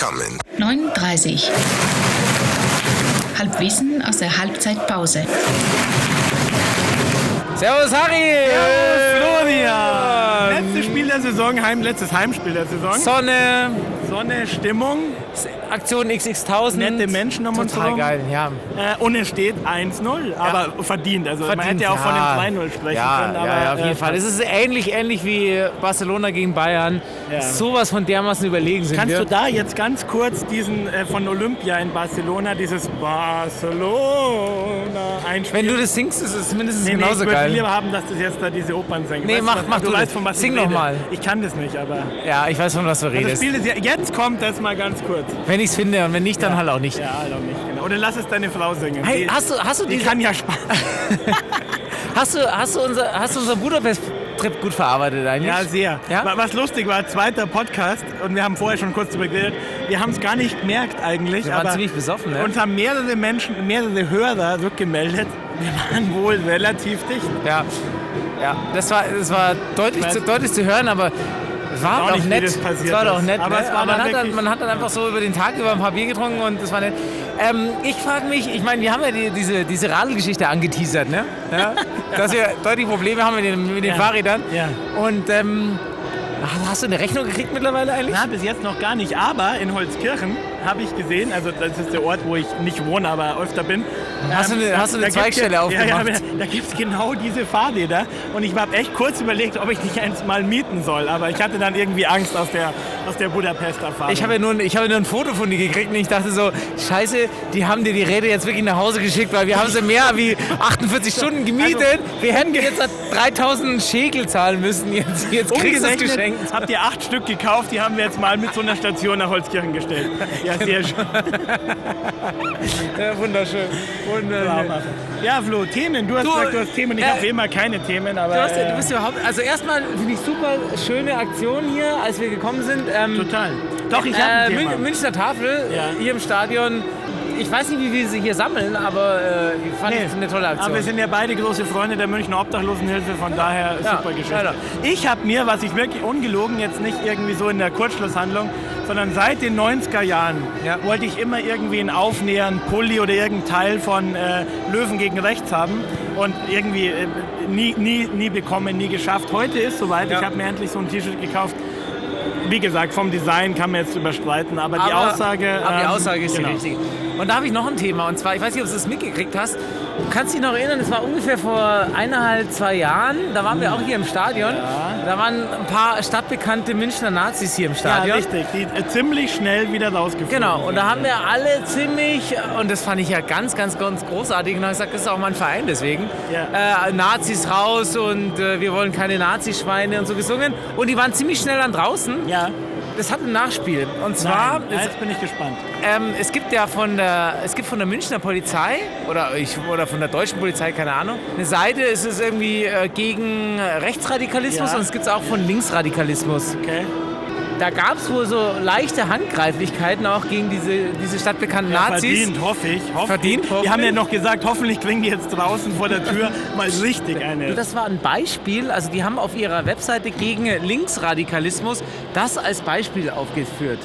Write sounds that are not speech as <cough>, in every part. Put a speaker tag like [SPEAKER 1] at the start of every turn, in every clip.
[SPEAKER 1] coming. 39. Halbwissen aus der Halbzeitpause.
[SPEAKER 2] Servus Harry!
[SPEAKER 3] Servus Florian! Der Saison, Heim, letztes Heimspiel der Saison.
[SPEAKER 2] Sonne,
[SPEAKER 3] Sonne, Stimmung,
[SPEAKER 2] Aktion XX1000.
[SPEAKER 3] nette Menschen um uns herum.
[SPEAKER 2] geil, ja.
[SPEAKER 3] Äh, und es steht 1-0, aber verdient. Also man
[SPEAKER 2] Verdient,
[SPEAKER 3] hätte auch von
[SPEAKER 2] ja.
[SPEAKER 3] dem 2-0 sprechen
[SPEAKER 2] ja,
[SPEAKER 3] können. Aber,
[SPEAKER 2] ja, ja, auf jeden
[SPEAKER 3] äh,
[SPEAKER 2] Fall. Es ist ähnlich, ähnlich wie Barcelona gegen Bayern.
[SPEAKER 3] Ja.
[SPEAKER 2] Sowas von dermaßen überlegen sind
[SPEAKER 3] Kannst
[SPEAKER 2] wir.
[SPEAKER 3] du da jetzt ganz kurz diesen äh, von Olympia in Barcelona, dieses Barcelona einspielen?
[SPEAKER 2] Wenn du das singst, ist es mindestens
[SPEAKER 3] Nee, nee,
[SPEAKER 2] genauso
[SPEAKER 3] ich würde
[SPEAKER 2] geil.
[SPEAKER 3] lieber haben, dass das jetzt da diese Opern singen.
[SPEAKER 2] Nee,
[SPEAKER 3] Weißt
[SPEAKER 2] mach-
[SPEAKER 3] was,
[SPEAKER 2] mach
[SPEAKER 3] du
[SPEAKER 2] du
[SPEAKER 3] weißt,
[SPEAKER 2] das.
[SPEAKER 3] von was
[SPEAKER 2] Sing
[SPEAKER 3] ich
[SPEAKER 2] noch
[SPEAKER 3] rede.
[SPEAKER 2] mal.
[SPEAKER 3] Ich kann das nicht, aber
[SPEAKER 2] Ja, ich weiß, von was du
[SPEAKER 3] das
[SPEAKER 2] redest.
[SPEAKER 3] Spiel ist ja, jetzt kommt das mal ganz kurz.
[SPEAKER 2] Wenn ich es finde und wenn nicht, dann halt auch nicht.
[SPEAKER 3] Ja, halt auch nicht, genau. Oder lass es deine Frau singen.
[SPEAKER 2] Hey,
[SPEAKER 3] die,
[SPEAKER 2] hast du, hast du
[SPEAKER 3] die
[SPEAKER 2] diese,
[SPEAKER 3] kann ja Spaß. <laughs>
[SPEAKER 2] hast du, hast du unser, hast du unseren Budapest-Trip gut verarbeitet eigentlich?
[SPEAKER 3] Ja, sehr.
[SPEAKER 2] Ja?
[SPEAKER 3] Wa- Was lustig war, zweiter Podcast und wir haben vorher schon kurz drüber geredet. Wir haben es gar nicht gemerkt eigentlich.
[SPEAKER 2] Wir waren
[SPEAKER 3] aber
[SPEAKER 2] ziemlich besoffen, ne?
[SPEAKER 3] Uns haben mehrere Menschen, mehrere Hörer rückgemeldet. Wir waren wohl relativ dicht.
[SPEAKER 2] Ja, ja. Das war, das war deutlich, zu, deutlich zu hören, aber es war
[SPEAKER 3] auch
[SPEAKER 2] doch nett. es war doch nett.
[SPEAKER 3] Aber
[SPEAKER 2] ne?
[SPEAKER 3] war
[SPEAKER 2] man, hat dann, man hat dann einfach so über den Tag über ein paar Bier getrunken und das war nett. Ähm, ich frage mich, ich meine, wir haben ja die, diese, diese Radelgeschichte angeteasert, ne? Ja? <laughs> Dass wir deutlich Probleme haben mit den, mit den
[SPEAKER 3] Ja.
[SPEAKER 2] Fahrrädern.
[SPEAKER 3] Ja.
[SPEAKER 2] Und ähm, hast- hast du eine Rechnung gekriegt mittlerweile eigentlich?
[SPEAKER 3] Na, bis jetzt noch gar nicht. Aber in Holzkirchen habe ich gesehen, also das ist der Ort, wo ich nicht wohne, aber öfter bin.
[SPEAKER 2] Hast du eine- hast du eine Zweigstelle
[SPEAKER 3] ja,
[SPEAKER 2] aufgemacht?
[SPEAKER 3] Ja, da gibt es genau diese Fahrräder. Und ich habe echt kurz überlegt, ob ich nicht eins mal mieten soll. Aber ich hatte dann irgendwie Angst aus der, aus der Budapest-Erfahrung.
[SPEAKER 2] Ich habe ja, nur, ein- ich habe nur ein Foto von dir gekriegt und ich dachte so, scheiße, die haben dir die Räder jetzt wirklich nach Hause geschickt, weil wir haben sie mehr wie 48 Stunden gemietet.
[SPEAKER 3] Also,
[SPEAKER 2] wir hätten jetzt 3000 Schäkel zahlen müssen. Jetzt, jetzt kriegst du es
[SPEAKER 3] Umgerechnet
[SPEAKER 2] geschenkt.
[SPEAKER 3] habt ihr acht Stück gekauft, die haben wir jetzt mal mit so einer Station nach Holzkirchen gestellt. Ja, sehr schön. <laughs>
[SPEAKER 2] Ja, wunderschön. wunderschön.
[SPEAKER 3] Ja, Flo, Themen. Du hast
[SPEAKER 2] Du,
[SPEAKER 3] gesagt, du hast Themen. Ich
[SPEAKER 2] äh,
[SPEAKER 3] habe wie immer keine Themen, aber.
[SPEAKER 2] Du, hast, ja-
[SPEAKER 3] äh,
[SPEAKER 2] du bist überhaupt, also erstmal finde ich super schöne Aktion hier, als wir gekommen sind. Ähm,
[SPEAKER 3] total. Doch, ich habe
[SPEAKER 2] äh, Münchner Tafel
[SPEAKER 3] Ja.
[SPEAKER 2] hier im Stadion. Ich weiß nicht, wie wir sie hier sammeln, aber äh, ich fand
[SPEAKER 3] Nee.
[SPEAKER 2] es eine tolle Aktion.
[SPEAKER 3] Aber wir sind ja beide große Freunde der Münchner Obdachlosenhilfe, von daher
[SPEAKER 2] Ja,
[SPEAKER 3] super Geschichte. Ich habe mir, was ich wirklich ungelogen, jetzt nicht irgendwie so in der Kurzschlusshandlung, sondern seit den 90er Jahren
[SPEAKER 2] Ja.
[SPEAKER 3] wollte ich immer irgendwie einen Aufnäher, einen Pulli oder irgendein Teil von äh, Löwen gegen Rechts haben und irgendwie äh, nie, nie, nie bekommen, nie geschafft. Heute ist soweit,
[SPEAKER 2] Ja.
[SPEAKER 3] ich habe mir endlich so ein T-Shirt gekauft. Wie gesagt, vom Design kann man jetzt überstreiten, aber, die
[SPEAKER 2] Aber-
[SPEAKER 3] Aussage...
[SPEAKER 2] Aber die
[SPEAKER 3] ähm,
[SPEAKER 2] Aussage ist
[SPEAKER 3] genau.
[SPEAKER 2] die richtige. Und da habe ich noch ein Thema. Und zwar, ich weiß nicht, ob du das mitgekriegt hast. Du kannst dich noch erinnern, es war ungefähr vor eineinhalb, zwei Jahren. Da waren wir auch hier im Stadion. Da waren ein paar stadtbekannte Münchner Nazis hier im
[SPEAKER 3] Ja,
[SPEAKER 2] Stadion.
[SPEAKER 3] richtig. Die äh, ziemlich schnell wieder rausgefunden.
[SPEAKER 2] Genau, und da haben wir alle ziemlich, und das fand ich ja ganz, ganz, ganz großartig, und habe gesagt, das ist auch mein Verein deswegen,
[SPEAKER 3] Ja.
[SPEAKER 2] äh, Nazis raus und äh, wir wollen keine Nazischweine und so gesungen. Und die waren ziemlich schnell dann draußen.
[SPEAKER 3] Ja,
[SPEAKER 2] Das hat ein Nachspiel. Und zwar,
[SPEAKER 3] Nein,
[SPEAKER 2] es,
[SPEAKER 3] jetzt bin ich gespannt.
[SPEAKER 2] ähm, es gibt ja von der, es gibt von der Münchner Polizei oder, ich, oder von der deutschen Polizei, keine Ahnung, eine Seite, es ist irgendwie äh, gegen Rechtsradikalismus
[SPEAKER 3] Ja.
[SPEAKER 2] und es gibt es auch von Linksradikalismus.
[SPEAKER 3] Okay.
[SPEAKER 2] Da gab es wohl so leichte Handgreiflichkeiten auch gegen diese, diese stadtbekannten Nazis.
[SPEAKER 3] Verdient, hoffe ich. Hoffe
[SPEAKER 2] Verdient,
[SPEAKER 3] ich.
[SPEAKER 2] hoffentlich.
[SPEAKER 3] Wir haben ja noch gesagt, hoffentlich kriegen die jetzt draußen vor der Tür <laughs> mal richtig eine.
[SPEAKER 2] Das war ein Beispiel, also die haben auf ihrer Webseite gegen Linksradikalismus das als Beispiel aufgeführt.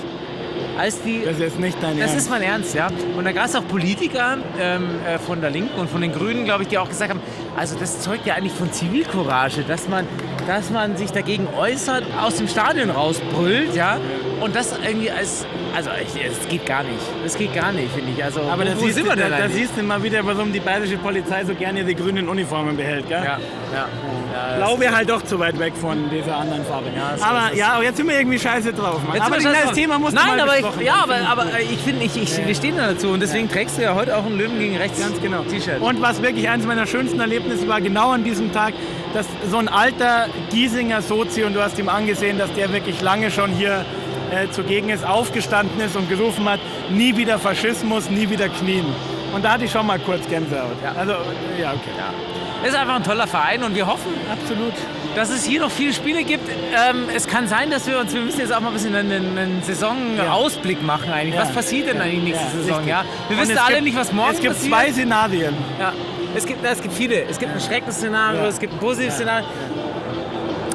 [SPEAKER 2] Als die,
[SPEAKER 3] Das ist jetzt nicht dein
[SPEAKER 2] das
[SPEAKER 3] Ernst.
[SPEAKER 2] ist mein Ernst, ja. Und da gab es auch Politiker ähm, äh, von der Linken und von den Grünen, glaube ich, die auch gesagt haben, also das zeugt ja eigentlich von Zivilcourage, dass man, dass man sich dagegen äußert, aus dem Stadion rausbrüllt, ja. Und das irgendwie als, also es geht gar nicht. Das geht gar nicht, finde ich. Also
[SPEAKER 3] Aber
[SPEAKER 2] wo,
[SPEAKER 3] da
[SPEAKER 2] wo
[SPEAKER 3] siehst,
[SPEAKER 2] sind
[SPEAKER 3] du,
[SPEAKER 2] wir denn
[SPEAKER 3] da, da siehst du mal wieder, warum die bayerische Polizei so gerne die grünen Uniformen behält. Gell?
[SPEAKER 2] Ja, ja. ja
[SPEAKER 3] Blau wäre halt doch zu weit weg von dieser anderen Farbe.
[SPEAKER 2] Ja,
[SPEAKER 3] aber
[SPEAKER 2] ist es.
[SPEAKER 3] ja, aber jetzt sind wir irgendwie scheiße drauf. Mann.
[SPEAKER 2] Jetzt
[SPEAKER 3] aber das. Thema muss
[SPEAKER 2] Nein,
[SPEAKER 3] mal
[SPEAKER 2] aber ich, ja, aber, aber äh, ich finde, ich, ich, wir stehen da dazu und deswegen trägst du ja heute auch ein Löwen gegen rechts
[SPEAKER 3] Ganz genau.
[SPEAKER 2] T-Shirt.
[SPEAKER 3] Und was wirklich eines meiner schönsten Erlebnisse war, genau an diesem Tag, dass so ein alter Giesinger Sozi, und du hast ihm angesehen, dass der wirklich lange schon hier äh, zugegen ist, aufgestanden ist und gerufen hat, nie wieder Faschismus, nie wieder Knien. Und da hatte ich schon mal kurz Gänsehaut.
[SPEAKER 2] Ja.
[SPEAKER 3] Also, ja, okay.
[SPEAKER 2] ist einfach ein toller Verein und wir hoffen,
[SPEAKER 3] Absolut.
[SPEAKER 2] dass es hier noch viele Spiele gibt. Ähm, es kann sein, dass wir uns, wir müssen jetzt auch mal ein bisschen einen, einen Saisonausblick machen eigentlich.
[SPEAKER 3] Ja.
[SPEAKER 2] Was passiert denn
[SPEAKER 3] Ja.
[SPEAKER 2] eigentlich nächste
[SPEAKER 3] Ja,
[SPEAKER 2] Saison? Ja? Wir
[SPEAKER 3] Und
[SPEAKER 2] wissen alle
[SPEAKER 3] gibt-
[SPEAKER 2] nicht, was morgen
[SPEAKER 3] Es gibt
[SPEAKER 2] passiert.
[SPEAKER 3] zwei Szenarien.
[SPEAKER 2] Ja. Es, gibt, es gibt viele. Es gibt ein schreckliches Szenario,
[SPEAKER 3] Ja.
[SPEAKER 2] es gibt ein positives Szenario.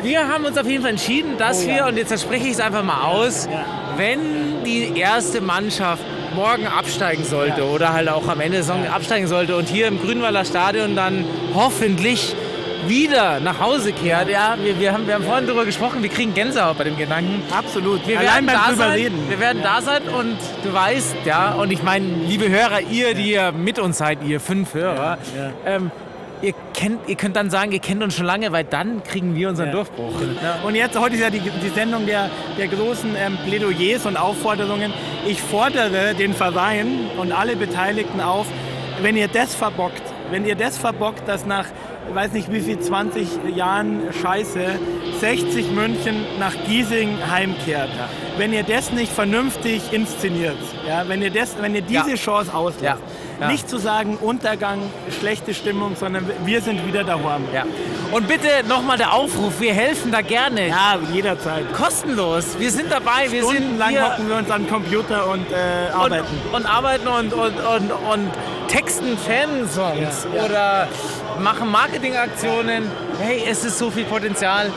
[SPEAKER 2] Wir haben uns auf jeden Fall entschieden, dass
[SPEAKER 3] Oh
[SPEAKER 2] wir,
[SPEAKER 3] ja.
[SPEAKER 2] und jetzt verspreche ich es einfach mal aus,
[SPEAKER 3] Ja.
[SPEAKER 2] wenn die erste Mannschaft morgen absteigen sollte oder halt auch am Ende der Saison absteigen sollte und hier im Grünwalder Stadion dann hoffentlich wieder nach Hause kehrt. Ja, wir, wir, haben, wir haben vorhin darüber gesprochen, wir kriegen Gänsehaut bei dem Gedanken.
[SPEAKER 3] Absolut.
[SPEAKER 2] Wir
[SPEAKER 3] Allein
[SPEAKER 2] werden
[SPEAKER 3] beim
[SPEAKER 2] da sein,
[SPEAKER 3] reden.
[SPEAKER 2] Wir werden da sein und du weißt, ja, und ich meine, liebe Hörer, ihr, die ihr mit uns seid, ihr fünf Hörer, Ähm, ihr, kennt, ihr könnt dann sagen, ihr kennt uns schon lange, weil dann kriegen wir unseren
[SPEAKER 3] Ja.
[SPEAKER 2] Durchbruch.
[SPEAKER 3] Und jetzt, heute ist ja die, die Sendung der, der großen ähm, Plädoyers und Aufforderungen. Ich fordere den Verein und alle Beteiligten auf, wenn ihr das verbockt, wenn ihr das verbockt, dass nach, ich weiß nicht wie viel, 20 Jahren Scheiße 60 München nach Giesing heimkehrt, wenn ihr das nicht vernünftig inszeniert, ja, wenn, ihr das, wenn ihr diese
[SPEAKER 2] Ja.
[SPEAKER 3] Chance auslässt,
[SPEAKER 2] Ja. Ja.
[SPEAKER 3] nicht zu sagen Untergang, schlechte Stimmung, sondern wir sind wieder daheim.
[SPEAKER 2] Ja. Und bitte nochmal der Aufruf, wir helfen da gerne.
[SPEAKER 3] Ja, jederzeit.
[SPEAKER 2] Kostenlos. Wir sind dabei, wir sind
[SPEAKER 3] Stundenlang
[SPEAKER 2] hier
[SPEAKER 3] hocken wir uns an den Computer und äh,
[SPEAKER 2] und,
[SPEAKER 3] arbeiten.
[SPEAKER 2] und arbeiten und, und, und, und texten Fansongs
[SPEAKER 3] ja.
[SPEAKER 2] oder machen Marketingaktionen. Hey, es ist so viel Potenzial.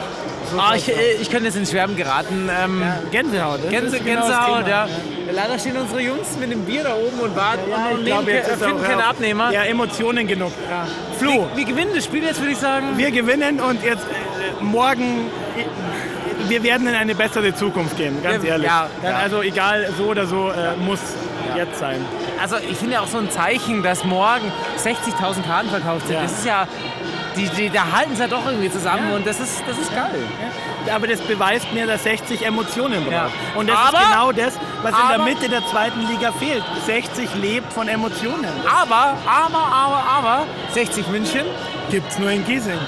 [SPEAKER 2] Ah, ich, äh, ich könnte jetzt ins Schwärmen geraten. Ähm,
[SPEAKER 3] Ja, Gänsehaut. das
[SPEAKER 2] Gänse,
[SPEAKER 3] genau
[SPEAKER 2] Gänsehaut, ja. Leider stehen unsere Jungs mit dem Bier da oben und warten
[SPEAKER 3] Ja,
[SPEAKER 2] und
[SPEAKER 3] ich
[SPEAKER 2] nehmen, finden keine
[SPEAKER 3] ja,
[SPEAKER 2] Abnehmer.
[SPEAKER 3] Ja, Emotionen genug. Flo,
[SPEAKER 2] Wir, wir gewinnen das Spiel jetzt, würde ich sagen.
[SPEAKER 3] wir gewinnen und jetzt äh, morgen, äh, wir werden in eine bessere Zukunft gehen, ganz ehrlich.
[SPEAKER 2] ja, ja.
[SPEAKER 3] Also egal, so oder so äh, muss jetzt sein.
[SPEAKER 2] Also ich finde ja auch so ein Zeichen, dass morgen 60.000 Karten verkauft sind.
[SPEAKER 3] Ja.
[SPEAKER 2] Das ist ja, die, die, da halten sie ja doch irgendwie zusammen
[SPEAKER 3] Ja.
[SPEAKER 2] und das ist, das ist geil.
[SPEAKER 3] Aber das beweist mir, dass 60 Emotionen braucht.
[SPEAKER 2] Ja.
[SPEAKER 3] Und das
[SPEAKER 2] Aber-
[SPEAKER 3] ist genau das, was in der
[SPEAKER 2] aber-
[SPEAKER 3] Mitte der zweiten Liga fehlt. 60 lebt von Emotionen.
[SPEAKER 2] Aber, aber, aber, aber, 60 München.
[SPEAKER 3] Gibt's nur in Giesing.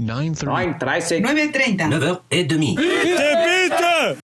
[SPEAKER 4] 9.30.
[SPEAKER 5] 9.30.
[SPEAKER 6] 9.30.
[SPEAKER 5] 9h30.
[SPEAKER 4] Bitte, bitte!